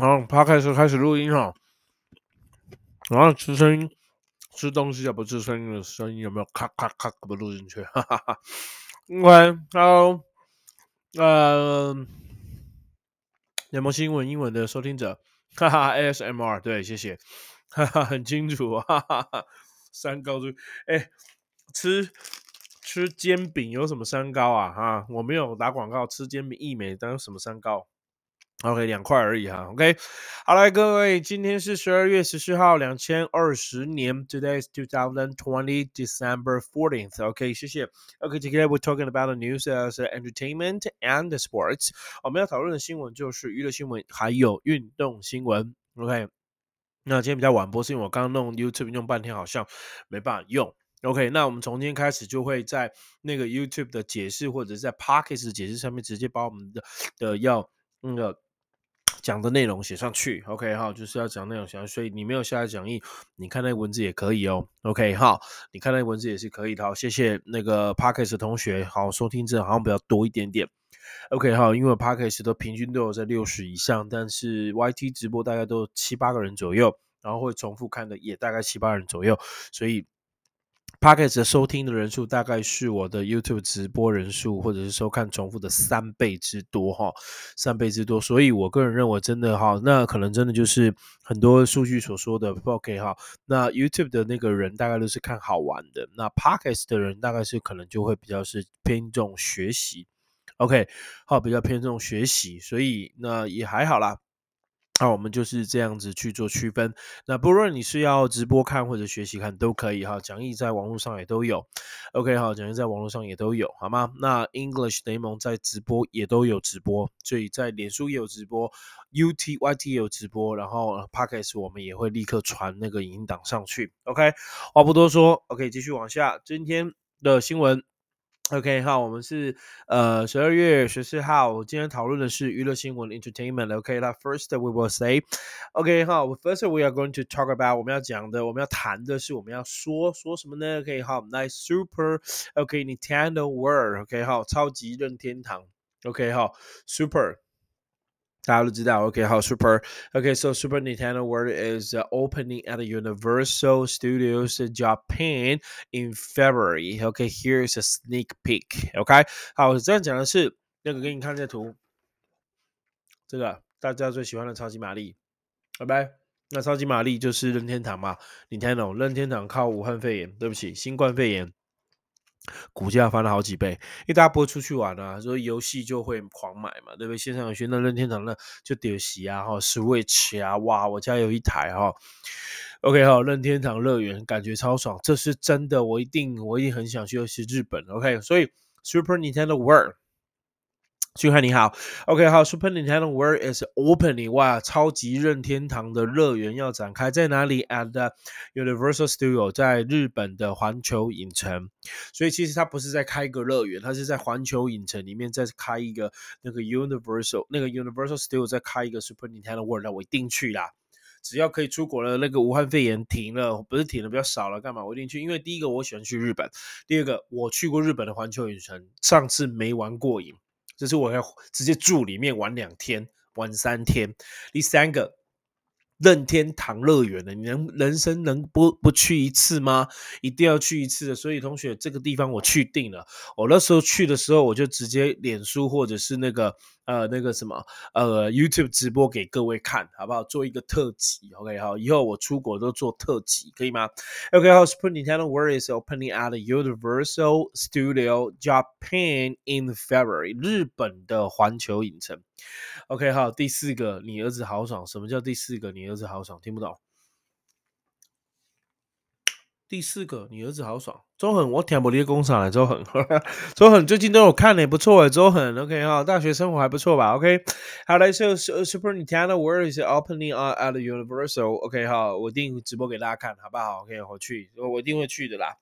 然后他开始开始录音哈，然后吃声音，吃东西也不吃声音的声音有没有咔咔咔不录进去？哈哈哈。OK，Hello，呃，联盟新闻英文的收听者，哈哈，ASMR，对，谢谢，哈哈，很清楚，哈哈哈。三高就哎，吃吃煎饼有什么三高啊？哈，我没有打广告，吃煎饼益美，当什么三高？OK，两块而已哈。OK，好来，各位，今天是十二月十四号，两千二十年。Today is two thousand twenty December fourteenth. OK，谢谢。OK，today we're talking about the news as entertainment and sports。我们要讨论的新闻就是娱乐新闻，还有运动新闻。OK，那今天比较晚播，是因为我刚刚弄 YouTube 用半天，好像没办法用。OK，那我们从今天开始就会在那个 YouTube 的解释或者在 Pockets 的解释上面直接把我们的的要那个。讲的内容写上去，OK 哈，就是要讲内容写上去，所以你没有下载讲义，你看那文字也可以哦，OK 哈，你看那文字也是可以的，好，谢谢那个 Parkes 同学，好，收听者好像比较多一点点，OK 哈，因为 Parkes 都平均都有在六十以上，但是 YT 直播大概都七八个人左右，然后会重复看的也大概七八人左右，所以。P o c k e t 的收听的人数大概是我的 YouTube 直播人数，或者是收看重复的三倍之多哈，三倍之多。所以我个人认为，真的哈，那可能真的就是很多数据所说的 OK 哈。那 YouTube 的那个人大概都是看好玩的，那 p o c k e t 的人大概是可能就会比较是偏重学习，OK，好，比较偏重学习，所以那也还好啦。那我们就是这样子去做区分。那不论你是要直播看或者学习看都可以哈，讲义在网络上也都有。OK，好，讲义在网络上也都有，好吗？那 English 联盟在直播也都有直播，所以在脸书也有直播，UT YT 也有直播，然后 Podcast 我们也会立刻传那个影音档上去。OK，话不多说，OK，继续往下，今天的新闻。OK，好，我们是呃十二月十四号，今天讨论的是娱乐新闻 entertainment。OK，那 first we will say，OK，好，first we are going to talk about 我们要讲的，我们要谈的是我们要说说什么呢？OK，好，nice super，OK Nintendo World，OK，好，超级任天堂，OK，好，super。大家都知道，OK，好，Super。OK，so Super Nintendo World is opening at Universal Studios Japan in February，OK，here is a sneak peek. OK，好，我这样讲的是那个给你看这图，这个大家最喜欢的超级玛丽，拜拜。那超级玛丽就是任天堂嘛，Nintendo 任天堂靠武汉肺炎，对不起，新冠肺炎。股价翻了好几倍，因为大家不会出去玩啊，所以游戏就会狂买嘛，对不对？线上游戏那任天堂的就屌席啊，哈，Switch 啊，哇，我家有一台哈，OK 哈，任天堂乐园感觉超爽，这是真的，我一定我一定很想去，尤其日本，OK，所以 Super Nintendo World。俊汉你好，OK，好，Super Nintendo World is opening，哇，超级任天堂的乐园要展开在哪里？At Universal Studio，在日本的环球影城。所以其实它不是在开一个乐园，它是在环球影城里面再开一个那个 Universal，那个 Universal Studio 再开一个 Super Nintendo World，那我一定去啦。只要可以出国了，那个武汉肺炎停了，不是停了比较少了，干嘛？我一定去，因为第一个我喜欢去日本，第二个我去过日本的环球影城，上次没玩过瘾。就是我要直接住里面玩两天，玩三天。第三个，任天堂乐园的，你能人生能不不去一次吗？一定要去一次的。所以同学，这个地方我去定了。我那时候去的时候，我就直接脸书或者是那个。呃，那个什么，呃，YouTube 直播给各位看，好不好？做一个特辑，OK，好，以后我出国都做特辑，可以吗？OK，好，Super Nintendo World is opening at Universal Studio Japan in February，日本的环球影城。OK，好，第四个，你儿子豪爽，什么叫第四个？你儿子豪爽，听不懂。第四个，你儿子好爽。周恒，我听不离工厂了。周恒，周恒最近都有看呢，不错哎。周恒，OK 哈，大学生活还不错吧？OK，好来，So Super Nintendo World is opening at Universal，OK 哈，我一定直播给大家看，好不好？OK，我去，我一定会去的啦。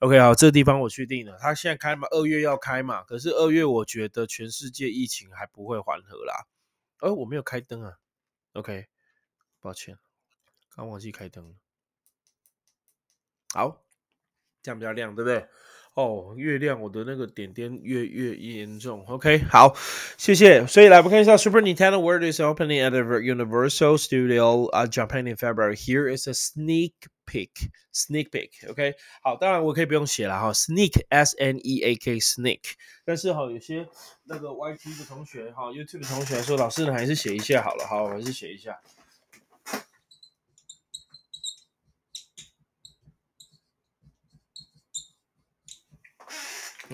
OK，好，这个地方我确定了。他现在开嘛，二月要开嘛，可是二月我觉得全世界疫情还不会缓和啦。呃，我没有开灯啊。OK，抱歉，刚忘记开灯了。好，这样比较亮，对不对哦，越亮我的那个点点越越严重。OK，好，谢谢。所以来我们看一下，Super Nintendo World is opening at the Universal Studio uh, Japan in February. Here is a sneak peek. Sneak peek. OK，好，当然我可以不用写了哈，sneak S N E A K sneak。但是哈，有些那个 YT 的同学哈，YouTube 的同学说，老师呢还是写一下好了，好，我还是写一下。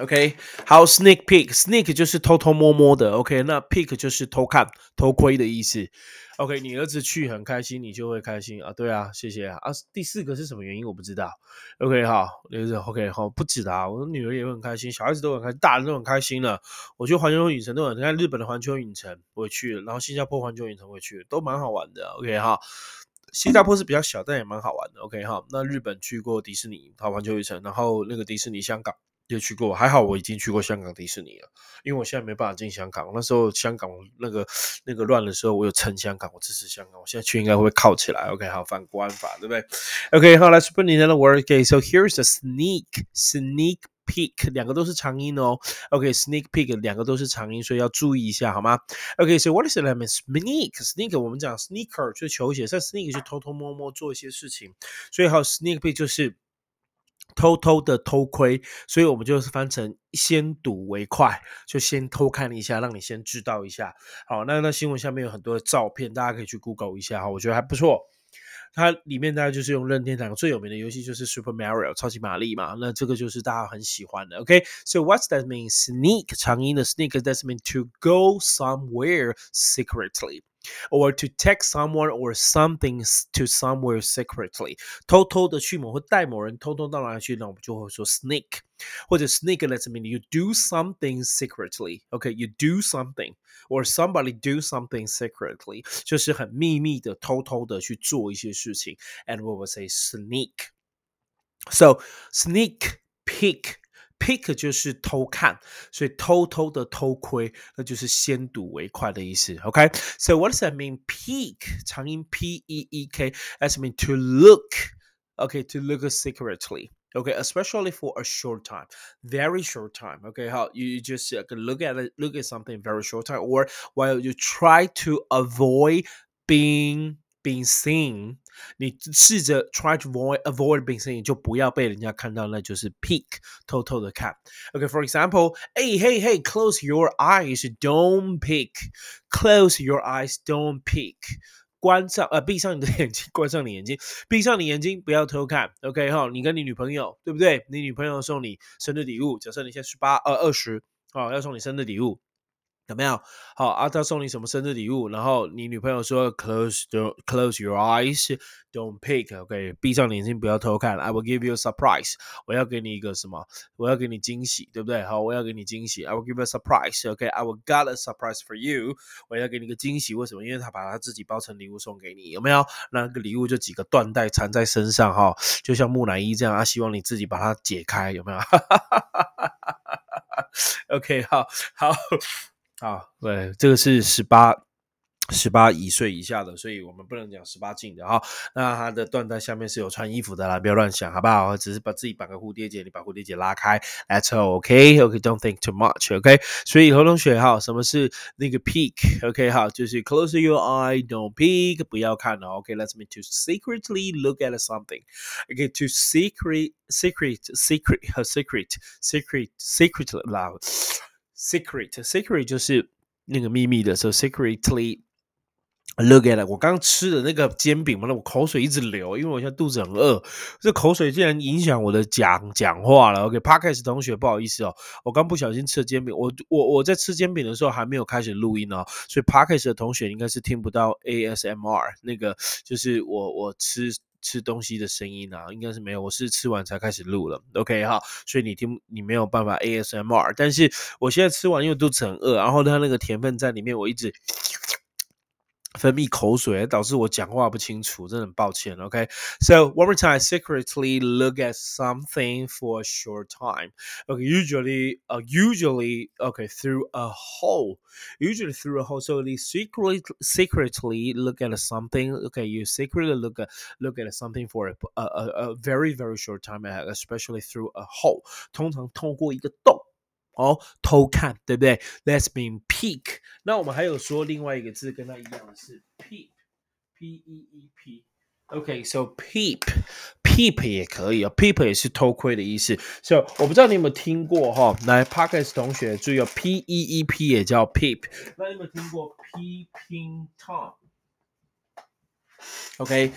OK，好，sneak peek，sneak 就是偷偷摸摸的，OK，那 peek 就是偷看、偷窥的意思。OK，你儿子去很开心，你就会开心啊。对啊，谢谢啊。啊，第四个是什么原因我不知道。OK，好，就是 OK，好，不止啊，我的女儿也会很开心，小孩子都很开心，大人都很开心了。我去环球影城都很，你看日本的环球影城我也去了，然后新加坡环球影城我也去了，都蛮好玩的。OK，哈，新加坡是比较小，但也蛮好玩的。OK，哈，那日本去过迪士尼，好环球影城，然后那个迪士尼香港。也去过，还好我已经去过香港迪士尼了，因为我现在没办法进香港。那时候香港那个那个乱的时候，我有撑香港，我支持香港。我现在去应该会靠起来。OK，好，反国安法，对不对？OK，好，来 s p e n d in the word. OK，so here's a sneak sneak peek，两个都是长音哦。OK，sneak peek 两个都是长音，所以要注意一下，好吗？OK，so what is the name? Sneak，sneak 我们讲 sneaker 就是球鞋，但 sneak 就偷偷摸摸做一些事情，所以好 sneak peek 就是。偷偷的偷窥，所以我们就是翻成先睹为快，就先偷看一下，让你先知道一下。好，那那新闻下面有很多的照片，大家可以去 Google 一下哈，我觉得还不错。它里面大概就是用任天堂最有名的游戏就是 Super Mario 超级玛丽嘛，那这个就是大家很喜欢的。OK，so what's that mean? Sneak 长音的 sneak does mean to go somewhere secretly. or to take someone or something to somewhere secretly，偷偷的去某或带某人偷偷到哪里去，那我们就会说 sneak，或者 sneak lets mean you do something secretly。OK，you do something or somebody do something secretly，就是很秘密的、偷偷的去做一些事情。And we will say sneak。So sneak peek Peek 就是偷看，所以偷偷的偷窥，那就是先睹为快的意思。OK，so what does that mean? Peek 长音 P E E K that's mean to look. Okay, to look secretly. Okay, especially for a short time, very short time. Okay, how you just uh, look at it, look at something very short time, or while you try to avoid being being seen， 你试着 try to avoid avoid being seen，就不要被人家看到，那就是 peek，偷偷的看。OK，for example，hey hey hey，close your eyes，don't peek，close your eyes，don't peek。关上呃，闭上你的眼睛，关上你眼睛，闭上你眼睛，不要偷看。OK 哈，你跟你女朋友对不对？你女朋友送你生日礼物，假设你现在十八呃二十，哦，要送你生日礼物。有没有？好啊，他送你什么生日礼物？然后你女朋友说：“Close, close your eyes, don't pick.” OK，闭上眼睛，不要偷看。I will give you a surprise. 我要给你一个什么？我要给你惊喜，对不对？好，我要给你惊喜。I will give you a surprise. OK, I will got a surprise for you. 我要给你个惊喜。为什么？因为他把他自己包成礼物送给你，有没有？那个礼物就几个缎带缠在身上，哈，就像木乃伊这样。他希望你自己把它解开，有没有？OK，好好。啊，对，这个是十八十八一岁以下的，所以我们不能讲十八禁的哈。那它的缎带下面是有穿衣服的啦，不要乱想，好不好？只是把自己绑个蝴蝶结，你把蝴蝶结拉开，That's OK，OK，Don't think too much，OK。所以何同学哈，什么是那个 peek？OK，哈，就是 close your eye，don't peek，不要看哦。OK，Let's me to secretly look at something。OK，to secret，secret，secret 和 secret，secret，secret loud。Secret secret 就是那个秘密的，所以 secretly look at it。我刚吃的那个煎饼嘛，那我口水一直流，因为我现在肚子很饿，这口水竟然影响我的讲讲话了。OK，Parkes 同学不好意思哦，我刚不小心吃了煎饼，我我我在吃煎饼的时候还没有开始录音哦，所以 Parkes 的同学应该是听不到 ASMR 那个，就是我我吃。吃东西的声音啊，应该是没有。我是吃完才开始录了，OK 哈，所以你听你没有办法 ASMR。但是我现在吃完，因为肚子很饿，然后它那个甜分在里面，我一直 分泌口水，导致我讲话不清楚，真的很抱歉。OK，so、okay? one more time, secretly look at something for a short time. Okay, usually, uh, usually, okay, through a hole, usually through a hole. So you secretly, secretly look at something. Okay, you secretly look at look at something for a a, a very very short time, especially through a hole. 通常通过一个洞。 哦，偷看，对不对？Let's mean peek。那我们还有说另外一个字跟它一样的是 peep，p e e p。OK，so peep，peep 也可以哦，peep 也是偷窥的意思。So 我不知道你有没有听过哈，来 Parkes 同学注意哦，p e e p 也叫 peep。那你有没有听过 peeping tom？OK。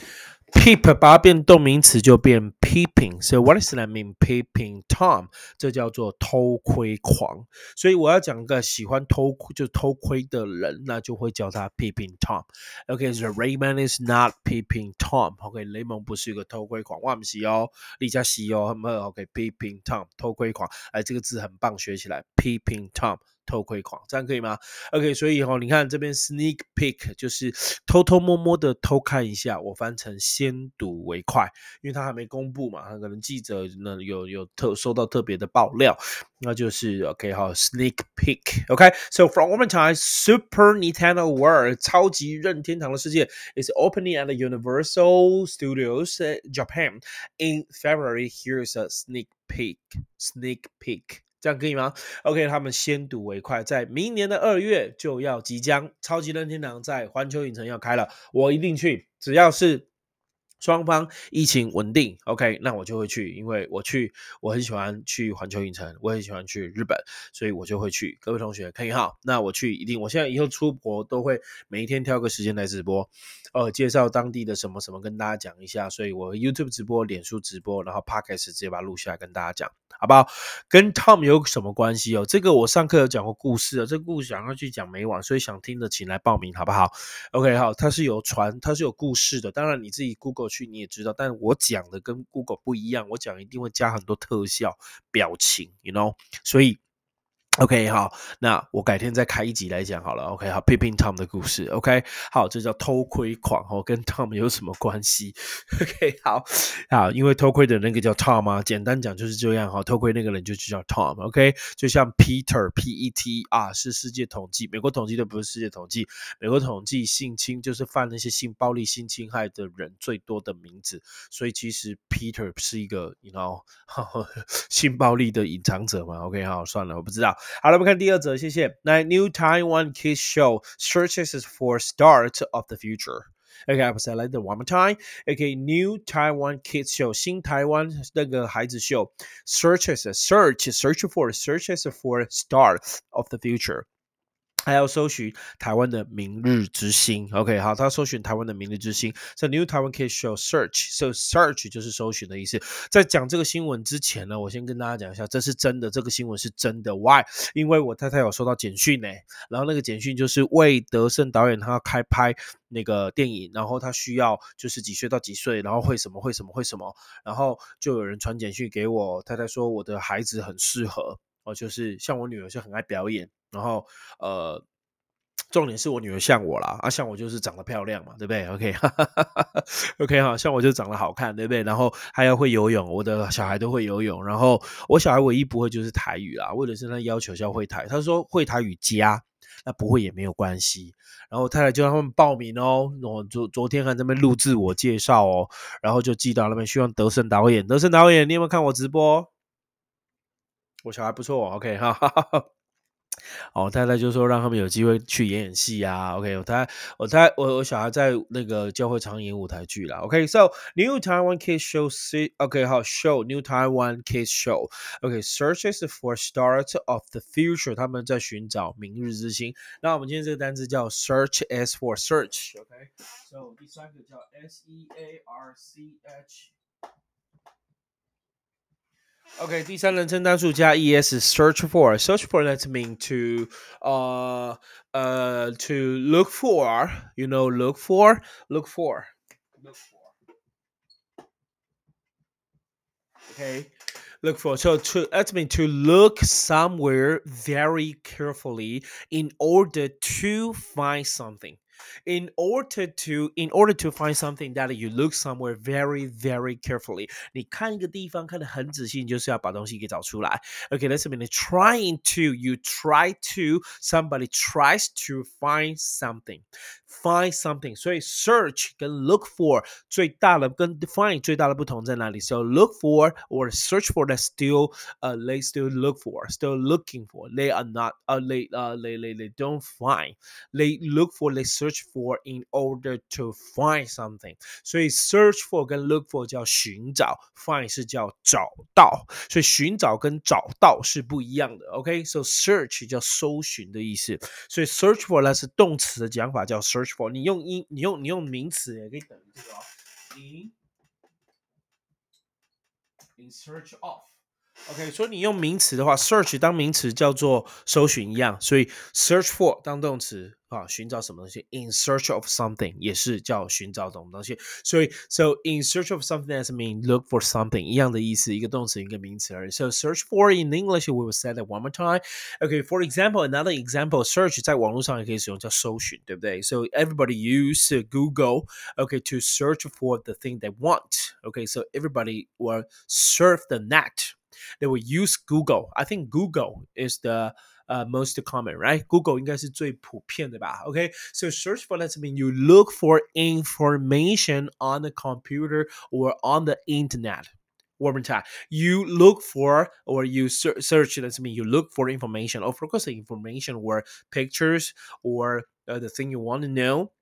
Peep 把它变动名词就变 peeping，所以 what does that mean? Peeping Tom，这叫做偷窥狂。所以我要讲个喜欢偷就偷窥的人，那就会叫他 peeping Tom。OK，so Raymond is not peeping Tom。OK，雷蒙不是一个偷窥狂，哇不是哦，李佳琦哦，很 OK，peeping Tom，偷窥狂。哎，这个字很棒，学起来，peeping Tom。偷窥狂，这样可以吗？OK，所以哈，你看这边 sneak peek 就是偷偷摸摸的偷看一下，我翻成先睹为快，因为他还没公布嘛，可能记者呢有有特收到特别的爆料，那就是 OK 哈，sneak peek，OK，so from one time Super Nintendo World 超级任天堂的世界 is opening at the Universal Studios Japan in February. Here's a sneak peek, sneak peek. 这样可以吗？OK，他们先睹为快，在明年的二月就要即将超级任天堂在环球影城要开了，我一定去，只要是。双方疫情稳定，OK，那我就会去，因为我去，我很喜欢去环球影城，我很喜欢去日本，所以我就会去。各位同学可以哈，那我去一定，我现在以后出国都会每一天挑个时间来直播，呃，介绍当地的什么什么跟大家讲一下，所以我 YouTube 直播、脸书直播，然后 Podcast 直接把它录下来跟大家讲，好不好？跟 Tom 有什么关系哦？这个我上课有讲过故事啊，这个故事想要去讲没完，所以想听的请来报名，好不好？OK，好，它是有传，它是有故事的，当然你自己 Google。去你也知道，但我讲的跟 Google 不一样，我讲一定会加很多特效、表情，you know，所以。OK，好，那我改天再开一集来讲好了。OK，好，Peeping Tom 的故事。OK，好，这叫偷窥狂哦，跟 Tom 有什么关系？OK，好，好，因为偷窥的那个叫 Tom 啊，简单讲就是这样哈，偷窥那个人就叫 Tom。OK，就像 Peter，P-E-T 啊，是世界统计，美国统计的不是世界统计，美国统计性侵就是犯那些性暴力、性侵害的人最多的名字，所以其实 Peter 是一个，you know，性暴力的隐藏者嘛。OK，好，算了，我不知道。好了，我们看第二则，谢谢。那 New Taiwan Kids Show searches for start of the future。Okay, I will say like the one more time. Okay, New Taiwan Kids Show 新台湾那个孩子秀 searches search search for searches for start of the future。 还要搜寻台湾的明日之星，OK，好，他搜寻台湾的明日之星。So New Taiwan Case Show Search，So Search 就是搜寻的意思。在讲这个新闻之前呢，我先跟大家讲一下，这是真的，这个新闻是真的。Why？因为我太太有收到简讯呢，然后那个简讯就是魏德胜导演他要开拍那个电影，然后他需要就是几岁到几岁，然后会什么会什么会什么，然后就有人传简讯给我太太说我的孩子很适合。哦，就是像我女儿就很爱表演，然后呃，重点是我女儿像我啦，啊，像我就是长得漂亮嘛，对不对？OK，OK 哈，像我就长得好看，对不对？然后还要会游泳，我的小孩都会游泳，然后我小孩唯一不会就是台语啦，为了是他要求要会台，他说会台语加，那不会也没有关系。然后太太就让他们报名哦，我昨昨天还在那边录自我介绍哦，然后就寄到那边，希望德胜导演，德胜导演，你有没有看我直播？我小孩不错，OK 哈，哦，太太就说让他们有机会去演演戏啊，OK，我太我太我我小孩在那个教会常演舞台剧啦，OK，So New Taiwan Kids Show C，OK 好，Show New Taiwan Kids Show，OK，Searches for Stars of the Future，他们在寻找明日之星。那我们今天这个单词叫 search as for Search，OK，So 第三个叫 S E A R C H。OK，第三人称单数加 es search for search for that mean to uh uh to look for you know look for look for look for okay look for so to that mean to look somewhere very carefully in order to find something in order to in order to find something that you look somewhere very very carefully，你看一个地方看得很仔细，你就是要把东西给找出来。Okay，let's mean trying to you try to somebody tries to find something。find something，所以 search 跟 look for 最大的跟 find 最大的不同在哪里？So look for or search for that still uh they still look for still looking for they are not uh they uh they they they don't find they look for they search for in order to find something。所以 search for 跟 look for 叫寻找，find 是叫找到，所以寻找跟找到是不一样的。OK，so、okay? search 叫搜寻的意思，所以 search for 呢是动词的讲法叫 search。search for，你用英，你用你用名词也可以等于这个哦。你 in search of。 OK，所以你用名词的话，search 当名词叫做搜寻一样，所以 search for 当动词啊，寻找什么东西？In search of something 也是叫寻找什么东西。所以，so in search of something does mean look for something 一样的意思，一个动词一个名词而已。So search for in English we will say that one more time. Okay, for example, another example, search 在网络上也可以使用叫搜寻，对不对？So everybody use Google, okay, to search for the thing they want. Okay, so everybody will surf the net. They will use Google. I think Google is the uh, most common, right? Google 应该是最普遍的吧？Okay, so search for lets mean you look for information on the computer or on the internet. One more time, you look for or you search. That's mean you look for information. Of course, the information or pictures or uh, the thing you want to know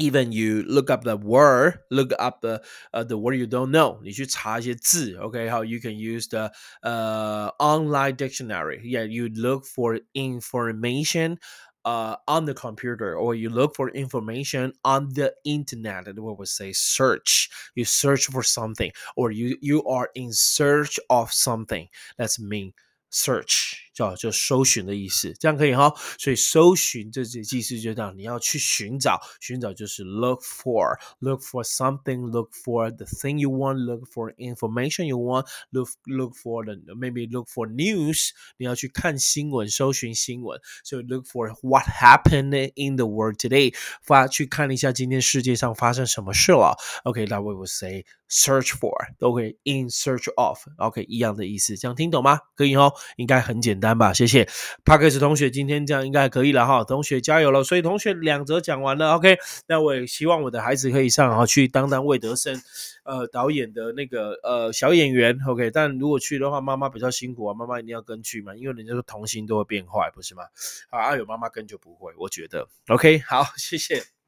even you look up the word, look up the uh, the word you don't know，你去查一些字，OK，好，you can use the uh online dictionary. Yeah, you look for information uh, on the computer or you look for information on the internet and we would say search you search for something or you you are in search of something that's mean search 叫就搜寻的意思，这样可以哈。所以搜寻这这意思就这样，你要去寻找，寻找就是 look for，look for something，look for the thing you want，look for information you want，look look for the maybe look for news，你要去看新闻，搜寻新闻。所以 look for what happened in the world today，发去看一下今天世界上发生什么事了。OK，that we will say search for，都可以 in search of，OK 一样的意思，这样听懂吗？可以哦。应该很简单单吧？谢谢 p a r k e s 同学，今天这样应该可以了哈。同学加油了！所以同学两则讲完了，OK。那我也希望我的孩子可以上哈去当当魏德森呃导演的那个呃小演员，OK。但如果去的话，妈妈比较辛苦啊，妈妈一定要跟去嘛，因为人家说童心都会变坏，不是吗？啊，有妈妈跟就不会，我觉得 OK。好，谢谢。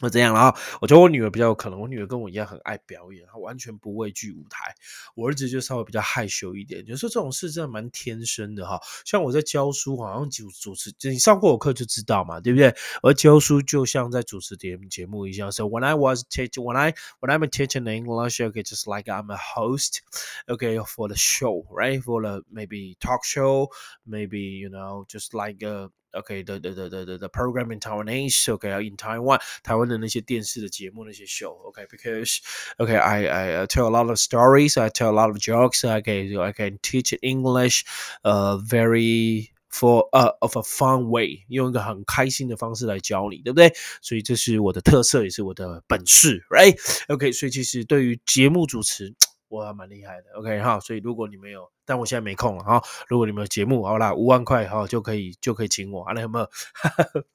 那这样了哈，我觉得我女儿比较可能，我女儿跟我一样很爱表演，她完全不畏惧舞台。我儿子就稍微比较害羞一点，有时候这种事真的蛮天生的哈。像我在教书，好像主主持，你上过我课就知道嘛，对不对？而教书就像在主持节节目一样。So when I was teaching, when I when I'm teaching English, okay, just like I'm a host, okay, for the show, right? For the maybe talk show, maybe you know, just like a Okay, the the the the the program in Taiwanese. Okay, in Taiwan，台湾的那些电视的节目那些 show. Okay, because okay, I I tell a lot of stories. I tell a lot of jokes. Okay, I can teach English, uh, very for uh of a fun way，用一个很开心的方式来教你，对不对？所以这是我的特色，也是我的本事，right？OK，所以其实对于节目主持。 我还蛮厉害的，OK 哈，所以如果你们有，但我现在没空了哈。如果你们有节目，好啦，五万块哈就可以就可以请我，好了有没有？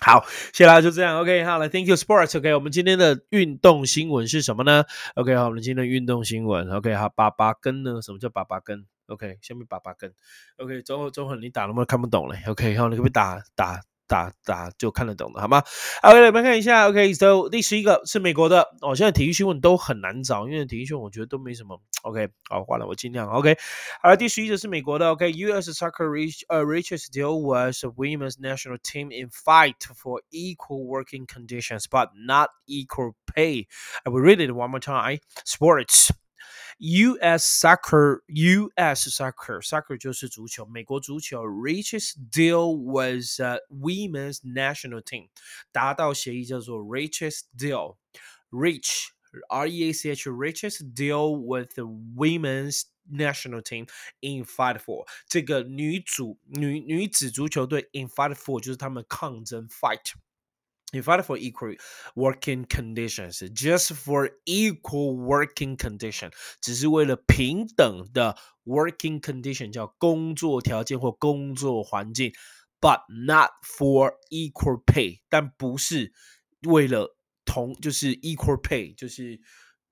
好，谢谢大家，就这样，OK 好了，Thank you Sports，OK，我们今天的运动新闻是什么呢？OK 好，我们今天的运动新闻，OK 好，八八根呢？什么叫八八根？OK，下面八八根，OK，周周恒你打了吗？看不懂嘞，OK 好，你可不可以打打？打打就看得懂的，好吗？OK，我们看一下，OK，So 第十一个是美国的哦。现在体育新闻都很难找，因为体育新闻我觉得都没什么。OK，好，换了，我尽量。OK，好了，第十一个是美国的。OK，U.S. soccer reach a riches deal was women's national team in fight for equal working conditions but not equal pay. I will read it one more time. Sports. U.S. soccer, U.S. soccer, soccer 就是足球，美国足球 reaches deal with、uh, women's national team，达到协议叫做 reaches deal, reach R E A C H reaches deal with the women's national team in fight for 这个女主女女子足球队 in fight for 就是他们抗争 fight。 You fight for equal working conditions, just for equal working condition，只是为了平等的 working condition，叫工作条件或工作环境，but not for equal pay，但不是为了同，就是 equal pay，就是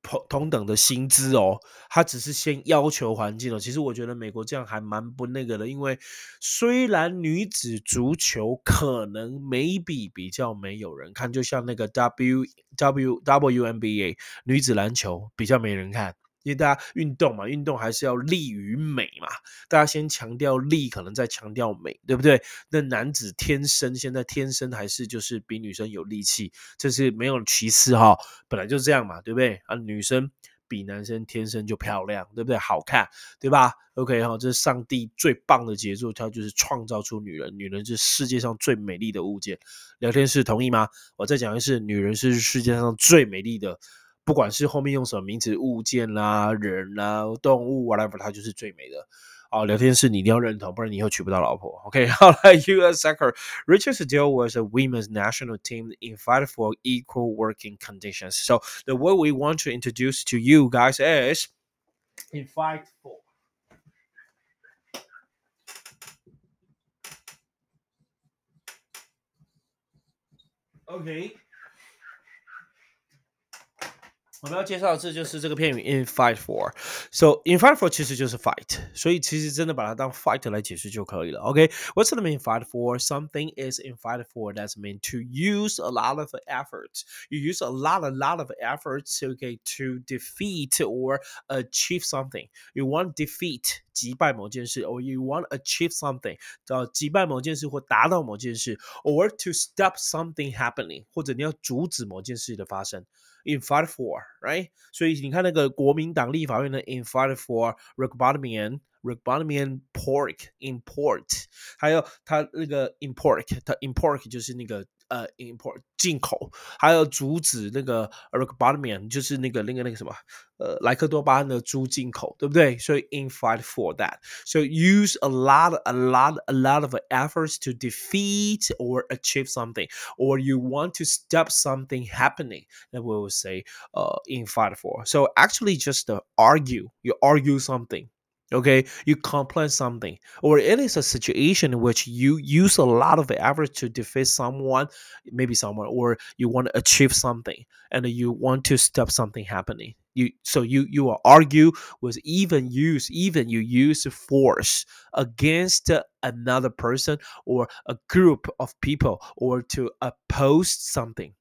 同同等的薪资哦，他只是先要求环境哦。其实我觉得美国这样还蛮不那个的，因为虽然女子足球可能 maybe 比较没有人看，就像那个 W W W N B A 女子篮球比较没人看。因为大家运动嘛，运动还是要力与美嘛。大家先强调力，可能再强调美，对不对？那男子天生现在天生还是就是比女生有力气，这是没有歧视哈，本来就是这样嘛，对不对？啊，女生比男生天生就漂亮，对不对？好看，对吧？OK 哈，这是上帝最棒的杰作，他就是创造出女人，女人是世界上最美丽的物件。聊天室同意吗？我再讲一次，女人是世界上最美丽的。不管是后面用什么名词，物件啦、人啦、动物，whatever，它就是最美的。啊，聊天室你一定要认同，不然你以后娶不到老婆。OK，好了，U.S. Soccer Richard Steele was a women's national team in fight for equal working conditions. So the word we want to introduce to you guys is in fight for. Okay. 我们要介绍的这就是这个片语 in fight for。So in fight for 其实就是 fight，所以其实真的把它当 fight 来解释就可以了。OK，what's、okay? the mean fight for? Something is in fight for that's mean to use a lot of effort. You use a lot, a lot of effort to okay to defeat or achieve something. You want defeat 击败某件事，or you want achieve something 呃击败某件事或达到某件事，or to stop something happening 或者你要阻止某件事的发生。in fight for，right？所以你看那个国民党立法院的 in fight for Rebottomian。Rebottomian pork import，还有它那个 import，它 import 就是那个 呃 import 进口，还有阻止那个 Rebottomian 就是那个那个那个什么呃莱克多巴胺的猪进口，对不对？所以 in fight for that。So use a lot, a lot, a lot of efforts to defeat or achieve something, or you want to stop something happening. That we will say uh in fight for. So actually just uh, argue. You argue something okay? You complain something or it is a situation in which you use a lot of effort to defeat someone maybe someone or you want to achieve something and you want to stop something happening. You so you you will argue with even use even you use force against another person or a group of people or to oppose something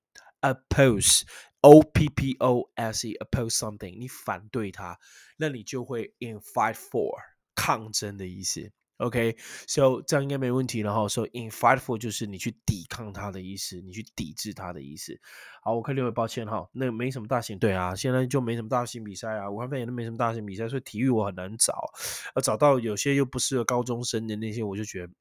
oppose O P P O S E oppose something，你反对它，那你就会 in fight for 抗争的意思。OK，so 这样应该没问题了哈。So in fight for 就是你去抵抗它的意思，你去抵制它的意思。好，我看六位，抱歉哈，那没什么大型对啊，现在就没什么大型比赛啊，武汉肺炎都没什么大型比赛，所以体育我很难找，呃，找到有些又不适合高中生的那些，我就觉得。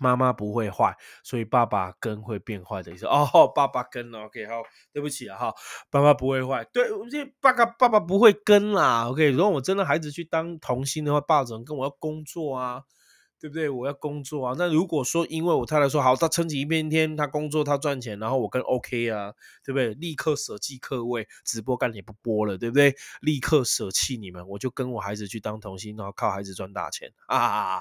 妈妈不会坏，所以爸爸跟会变坏的意思哦。爸爸跟，OK，好，对不起啊，哈，爸爸不会坏，对，这爸爸爸爸不会跟啦，OK。如果我真的孩子去当童星的话，爸只能跟我要工作啊？对不对？我要工作啊。那如果说因为我太太说好，他撑起一片天，他工作他赚钱，然后我跟 OK 啊，对不对？立刻舍弃客位，直播干也不播了，对不对？立刻舍弃你们，我就跟我孩子去当童星，然后靠孩子赚大钱啊！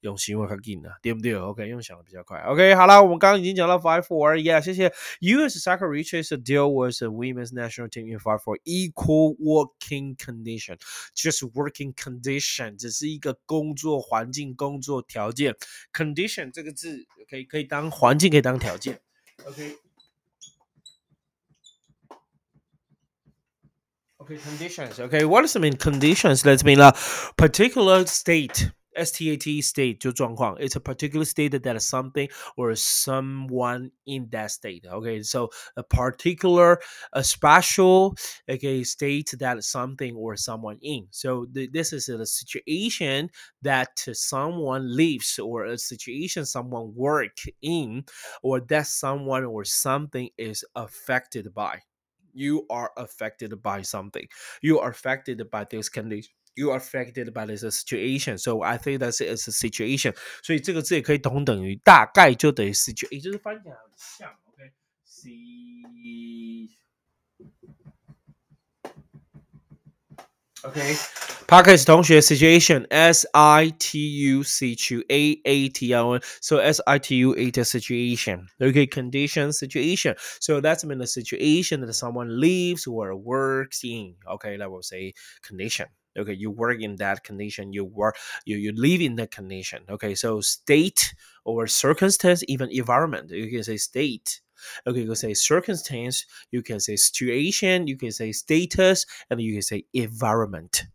用行为较紧啊，对不对？OK，用想的比较快。OK，好了，我们刚刚已经讲到 Five Four，Yeah，谢谢。U.S. soccer reaches a deal with the women's national team in Five Four equal working condition. Just working condition 只是一个工作环境、工作条件。Condition 这个字可以可以当环境，可以当条件。OK。Okay, conditions. Okay, what does it mean? Conditions. Let's mean a particular state STAT state 就状况，it's a particular state that something or someone in that state. Okay, so a particular, a special, okay, state that something or someone in. So this is a situation that someone lives or a situation someone work in, or that someone or something is affected by. You are affected by something. You are affected by this condition you are affected by this situation. So I think that's it's a situation. 所以这个字也可以同等于大概就等于 situation，就是翻起来很像，OK， OK。Parkes 同学 situation S I T U C Q A A T L N so S I T U A T situation okay condition situation so that's mean the situation that someone lives or works in okay that will say condition okay you work in that condition you work you, you live in that condition okay? So state or circumstance even environment you can say state Okay, you can say circumstance, you can say situation, you can say status, and you can say environment.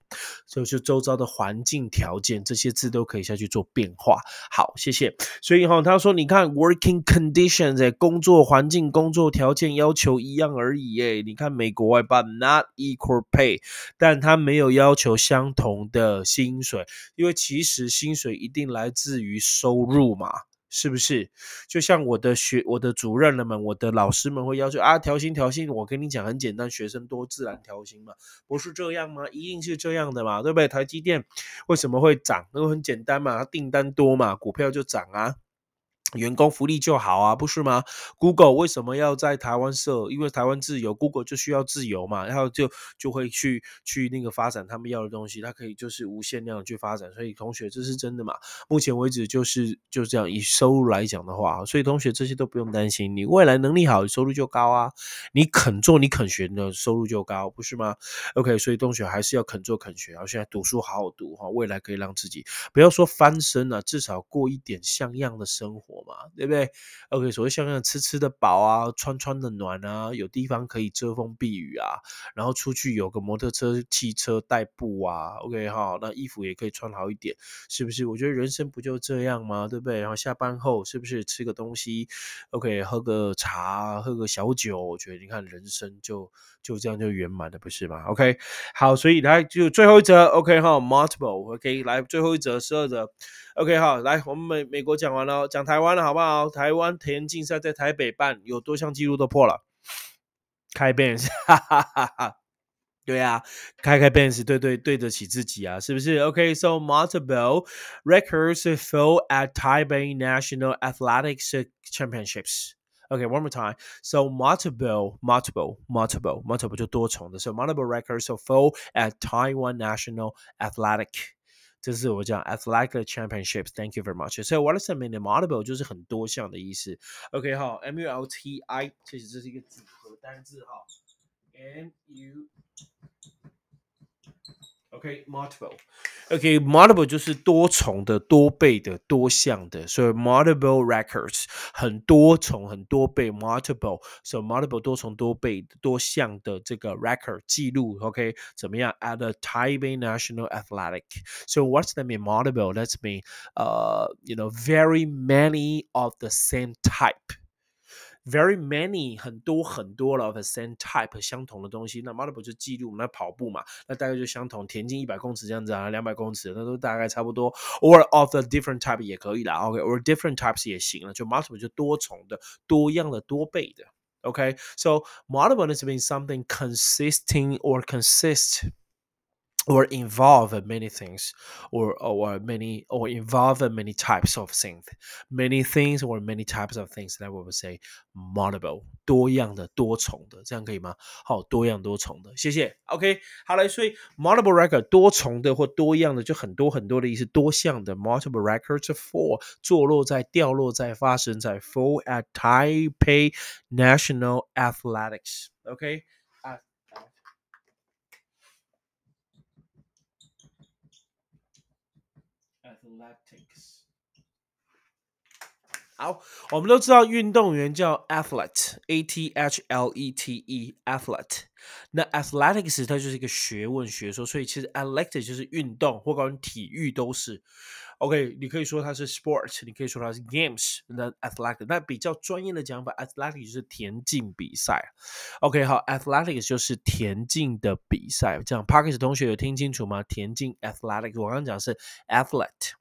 所以就周遭的环境条件这些字都可以下去做变化。好，谢谢。所以哈，他说你看 working conditions，工作环境、工作条件要求一样而已哎。你看美国外办 not equal pay，但他没有要求相同的薪水，因为其实薪水一定来自于收入嘛。是不是？就像我的学、我的主任了们、我的老师们会要求啊，调薪调薪。我跟你讲很简单，学生多自然调薪嘛，不是这样吗？一定是这样的嘛，对不对？台积电为什么会涨？那个很简单嘛，它订单多嘛，股票就涨啊。员工福利就好啊，不是吗？Google 为什么要在台湾设？因为台湾自由，Google 就需要自由嘛，然后就就会去去那个发展他们要的东西，它可以就是无限量去发展。所以同学，这是真的嘛？目前为止就是就这样，以收入来讲的话，所以同学这些都不用担心，你未来能力好，收入就高啊。你肯做，你肯学的收入就高，不是吗？OK，所以同学还是要肯做肯学，然后现在读书好好读哈，未来可以让自己不要说翻身了，至少过一点像样的生活。嘛，对不对？OK，所谓像样吃吃的饱啊，穿穿的暖啊，有地方可以遮风避雨啊，然后出去有个摩托车、汽车代步啊，OK 哈，那衣服也可以穿好一点，是不是？我觉得人生不就这样吗？对不对？然后下班后是不是吃个东西？OK，喝个茶，喝个小酒，我觉得你看人生就就这样就圆满了，不是吗？OK，好，所以来就最后一则，OK 哈，multiple，OK，来最后一则十二则。OK，好，来，我们美美国讲完了，讲台湾了，好不好？台湾田径赛在台北办，有多项纪录都破了。开 Benz，哈哈哈哈，对啊，开开 Benz，对对对得起自己啊，是不是？OK，so multiple records fell at Taipei National Athletics Championships。OK，one more time. So multiple, multiple, multiple, multiple 就多重的，so multiple records fall at Taiwan National Athletic 这是我讲 athletic championships。Thank you very much。所以 what does it mean? Multiple 就是很多项的意思。OK 好，M U L T I，其实这是一个组合单字哈。M U OK，multiple。OK，multiple 就是多重的、多倍的、多项的，所以 multiple records 很多重、很多倍，multiple，所以 multiple 多重、多倍、多项的这个 record 记录。OK，怎么样？At the Taipei National Athletic。So what's that mean? Multiple. That's mean, uh, you know, very many of the same type. Very many 很多很多了 of the same type 相同的东西，那 multiple 就记录，那跑步嘛，那大概就相同，田径一百公尺这样子啊，两百公尺那都大概差不多，or of the different type 也可以啦，OK，or different types 也行了，就 multiple 就多重的、多样的、多倍的，OK，so multiple is mean something consisting or consist or involve many things or or many or involve many types of things many things or many types of things that we would say multiple 多样的多重的这样可以吗好多样多重的谢谢 OK 好来所以 multiple record 多重的或多样的就很多很多的意思多项的 multiple records for 坐落在掉落在发生在 for at Taipei National Athletics OK lactics。好，我们都知道运动员叫 athlete，a t h l e t e，athlete。那 athletics 它就是一个学问学说，所以其实 athletic 就是运动，或者体育都是。OK，你可以说它是 sport，你可以说它是 games，那 athletic。那比较专业的讲法，athletic 就是田径比赛。OK，好，athletics 就是田径的比赛。这样 Parkes 同学有听清楚吗？田径 athletics 我刚刚讲是 athlete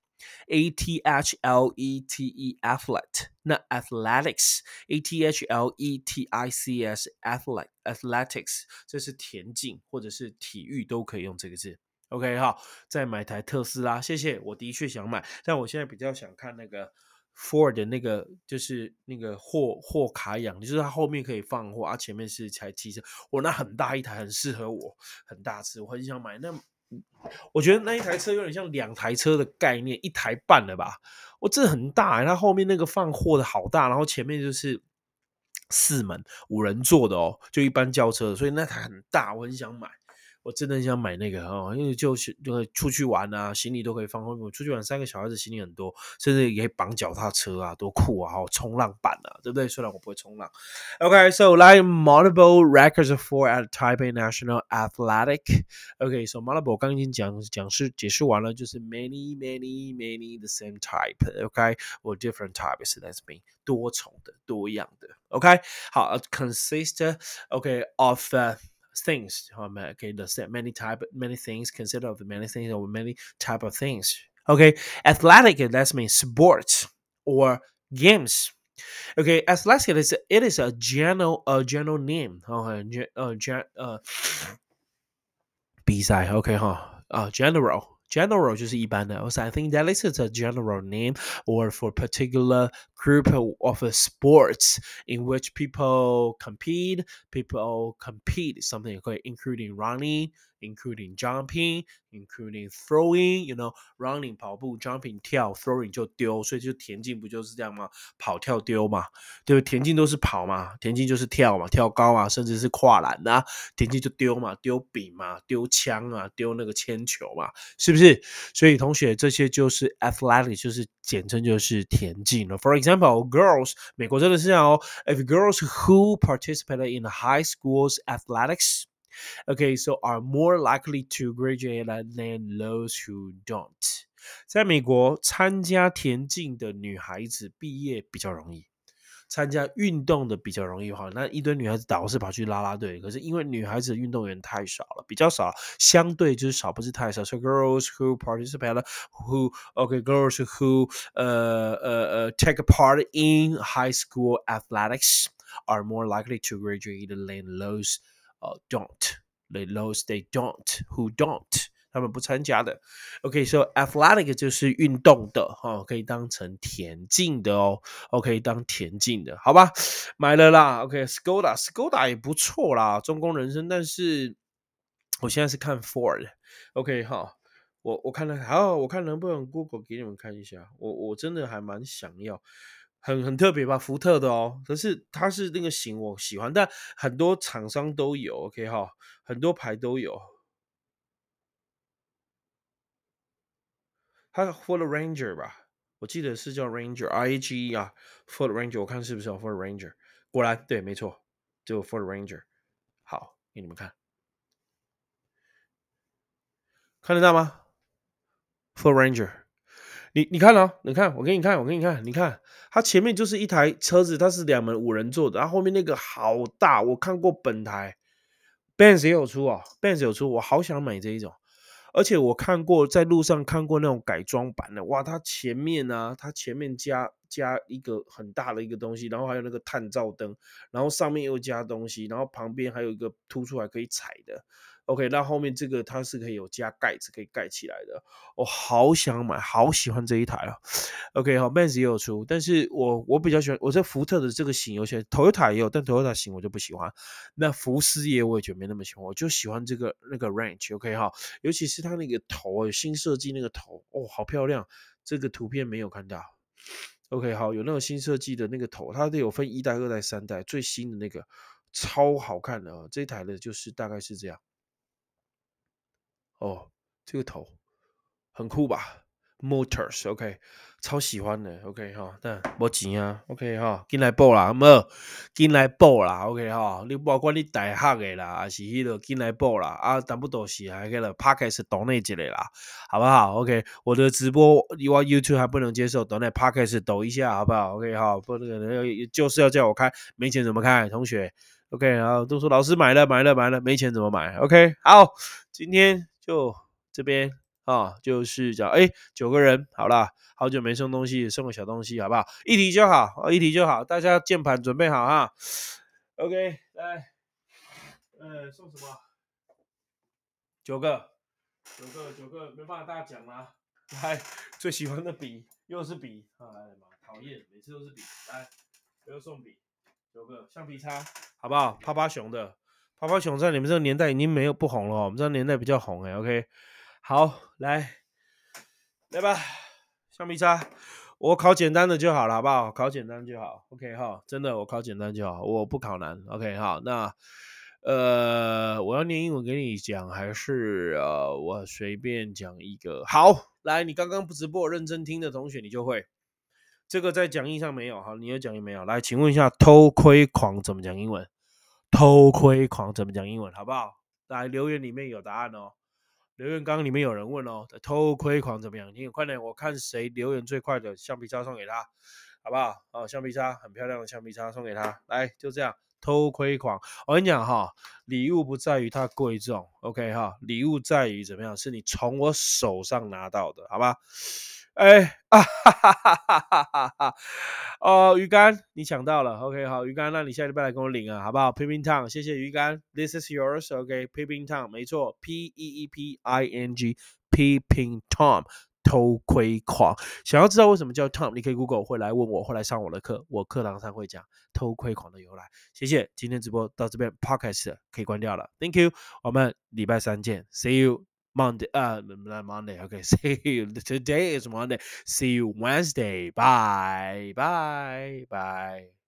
a t h l e t e athlete，。那 athletics，a t h l e t i c s，athlete，athletics，这是田径或者是体育都可以用这个字。OK 哈，再买台特斯拉，谢谢。我的确想买，但我现在比较想看那个 Ford 的那个就是那个货货卡养，就是它后面可以放货，啊，前面是台汽车。我那很大一台，很适合我，很大只，我很想买。那我觉得那一台车有点像两台车的概念，一台半了吧？我这很大，它后面那个放货的好大，然后前面就是四门五人座的哦，就一般轿车，所以那台很大，我很想买。我真的想买那个哦，因为就是就会出去玩啊，行李都可以放后面。出去玩三个小孩子行李很多，甚至也可以绑脚踏车啊，多酷啊！哦，冲浪板啊，对不对？虽然我不会冲浪。OK，so like multiple records for at Taipei National Athletic。OK，so multiple 刚已经讲讲是解释完了，就是 many many many the same type。OK，or different types。That's mean 多重的、多样的。OK，好，consist OK of。things. Okay, the many type many things consist of many things or many type of things. Okay, athletic that means sports or games. Okay, athletic is it is a general a general name. Okay, uh, uh, uh 比赛 OK 哈啊 general general 就是一般的。Also, I think that is a general name or for particular group of sports in which people compete. People compete something including running, including jumping, including throwing. You know, running 跑步，jumping 跳，throwing 就丢，所以就田径不就是这样吗？跑、跳、丢嘛，对不对？田径都是跑嘛，田径就是跳嘛，跳高啊，甚至是跨栏啊，田径就丢嘛，丢饼嘛，丢枪啊，丢那个铅球嘛，是不是？所以同学，这些就是 athletic，就是简称就是田径了。For example, girls，美国真的是这样哦。If girls who participated in the high school's athletics Okay, so are more likely to graduate than those who don't. 在美国，参加田径的女孩子毕业比较容易， 参加运动的比较容易哈。那一堆女孩子倒是跑去拉拉队，可是因为女孩子运动员太少了，比较少，相对就是少，不是太少。So girls who participate, who okay, girls who 呃呃呃 take part in high school athletics are more likely to graduate than those 呃，don't they those they don't who don't 他们不参加的。OK，so athletic 就是运动的哈，可以当成田径的哦。OK，当田径的，好吧？买了啦。OK，Skoda，Skoda 也不错啦，中工人生。但是我现在是看 Ford。OK，哈，我我看了，好，我看能不能 Google 给你们看一下。我我真的还蛮想要。很很特别吧，福特的哦，可是它是那个型我喜欢，但很多厂商都有，OK 哈，很多牌都有。它 Ford Ranger 吧，我记得是叫 Ranger，R A G E 啊，Ford Ranger，我看是不是 Ford Ranger？果然对，没错，就 Ford Ranger。好，给你们看，看得到吗？Ford Ranger。你你看哦，你看，我给你看，我给你看，你看，它前面就是一台车子，它是两门五人座的，然后后面那个好大，我看过本台，Benz 也有出啊，Benz 有出，我好想买这一种，而且我看过在路上看过那种改装版的，哇，它前面呢，它前面加加一个很大的一个东西，然后还有那个探照灯，然后上面又加东西，然后旁边还有一个凸出来可以踩的。OK，那后面这个它是可以有加盖子，可以盖起来的。我好想买，好喜欢这一台啊。OK，好，Benz 也有出，但是我我比较喜欢我在福特的这个型，有些 Toyota 也有，但 Toyota 型我就不喜欢。那福斯也我也觉得没那么喜欢，我就喜欢这个那个 Range。OK 哈，尤其是它那个头啊，新设计那个头，哦，好漂亮。这个图片没有看到。OK，好，有那个新设计的那个头，它都有分一代、二代、三代，最新的那个超好看的啊。这一台的就是大概是这样。哦，这个头很酷吧？Motors，OK，超喜欢的，OK 哈，但没钱啊，OK 哈，进来报啦，冇进来报啦，OK 哈，你不管你大学的啦，还是迄个进来报啦，啊，但不多是还给了 p a r k e 是岛内之类啦，好不好？OK，我的直播你话 YouTube 还不能接受，岛内 p a r k e 是抖一下，好不好？OK 哈，不那个就是要叫我开，没钱怎么开？同学，OK，然后都说老师买了买了买了，没钱怎么买？OK，好，今天。就这边啊，就是讲哎，九个人，好啦，好久没送东西，送个小东西，好不好？一题就好，一题就好，大家键盘准备好哈。OK，来，呃，送什么？九个，九个，九个，没办法大家讲啦。来，最喜欢的笔，又是笔，啊，来嘛。讨厌，每次都是笔。来，不要送笔，九个橡皮擦，好不好？趴趴熊的，泡泡熊在你们这个年代已经没有不红了，我们这个年代比较红哎。OK，好，来，来吧，橡皮擦，我考简单的就好了，好不好？考简单就好。OK 哈，真的，我考简单就好，我不考难。OK 好，那。呃，我要念英文给你讲，还是呃，我随便讲一个？好，来，你刚刚不直播认真听的同学，你就会这个在讲义上没有？好，你有讲义没有？来，请问一下，偷窥狂怎么讲英文？偷窥狂怎么讲英文？好不好？来，留言里面有答案哦。留言刚里面有人问哦，偷窥狂怎么样？你快点，我看谁留言最快的橡皮擦送给他，好不好？哦，橡皮擦很漂亮的橡皮擦送给他，来，就这样。偷窥狂，我跟你讲哈，礼物不在于它贵重，OK 哈，礼物在于怎么样，是你从我手上拿到的，好吧？哎啊哈哈哈哈哈哈！哦，鱼竿你抢到了，OK 好，鱼竿，那你下礼拜来跟我领啊，好不好？Peeping Tom，谢谢鱼竿，This is yours，OK？Peeping Tom，没错，P E E P I N G，Peeping Tom。偷窥狂，想要知道为什么叫 Tom，你可以 Google 会来问我，会来上我的课，我课堂上会讲偷窥狂的由来。谢谢，今天直播到这边，Podcast 可以关掉了，Thank you，我们礼拜三见，See you Monday，呃，not Monday，OK，See you，Today is Monday，See you Wednesday，Bye，Bye，Bye。